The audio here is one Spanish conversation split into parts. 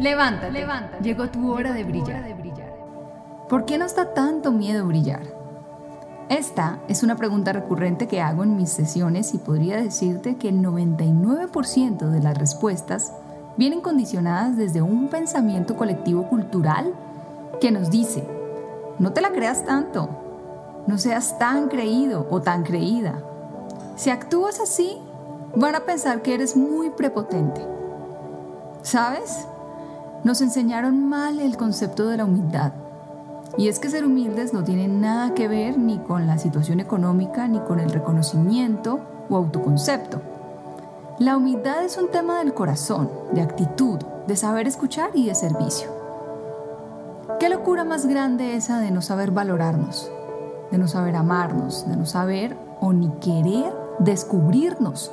Levántate, levántate. Llegó tu hora de brillar. ¿Por qué nos da tanto miedo brillar? Esta es una pregunta recurrente que hago en mis sesiones y podría decirte que el 99% de las respuestas vienen condicionadas desde un pensamiento colectivo cultural que nos dice, no te la creas tanto, no seas tan creído o tan creída. Si actúas así, van a pensar que eres muy prepotente. ¿Sabes? Nos enseñaron mal el concepto de la humildad y es que ser humildes no tiene nada que ver ni con la situación económica ni con el reconocimiento o autoconcepto. La humildad es un tema del corazón, de actitud, de saber escuchar y de servicio. ¿Qué locura más grande esa de no saber valorarnos, de no saber amarnos, de no saber o ni querer descubrirnos,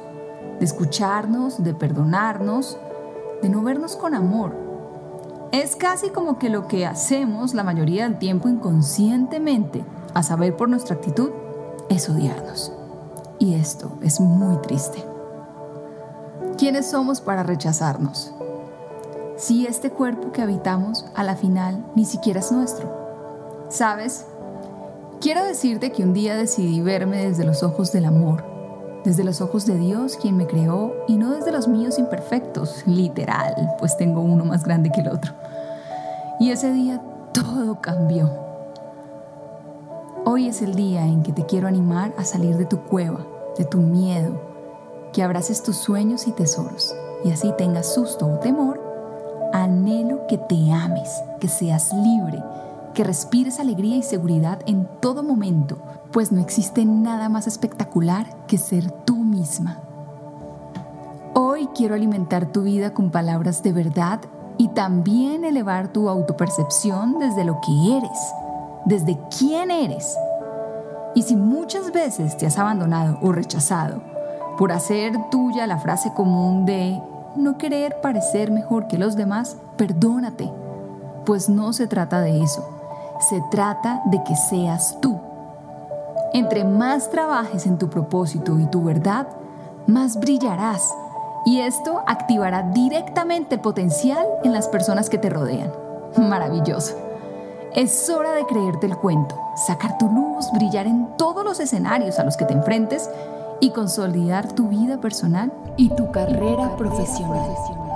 de escucharnos, de perdonarnos, de no vernos con amor? Es casi como que lo que hacemos la mayoría del tiempo inconscientemente, a saber por nuestra actitud, es odiarnos. Y esto es muy triste. ¿Quiénes somos para rechazarnos? Si este cuerpo que habitamos a la final ni siquiera es nuestro. ¿Sabes? Quiero decirte que un día decidí verme desde los ojos del amor, desde los ojos de Dios quien me creó y no míos imperfectos, literal, pues tengo uno más grande que el otro. Y ese día todo cambió. Hoy es el día en que te quiero animar a salir de tu cueva, de tu miedo, que abraces tus sueños y tesoros y así tengas susto o temor. Anhelo que te ames, que seas libre, que respires alegría y seguridad en todo momento, pues no existe nada más espectacular que ser tú misma. Hoy quiero alimentar tu vida con palabras de verdad y también elevar tu autopercepción desde lo que eres, desde quién eres. Y si muchas veces te has abandonado o rechazado por hacer tuya la frase común de no querer parecer mejor que los demás, perdónate, pues no se trata de eso, se trata de que seas tú. Entre más trabajes en tu propósito y tu verdad, más brillarás y esto activará directamente el potencial en las personas que te rodean. Maravilloso. Es hora de creerte el cuento, sacar tu luz, brillar en todos los escenarios a los que te enfrentes y consolidar tu vida personal y tu carrera profesional.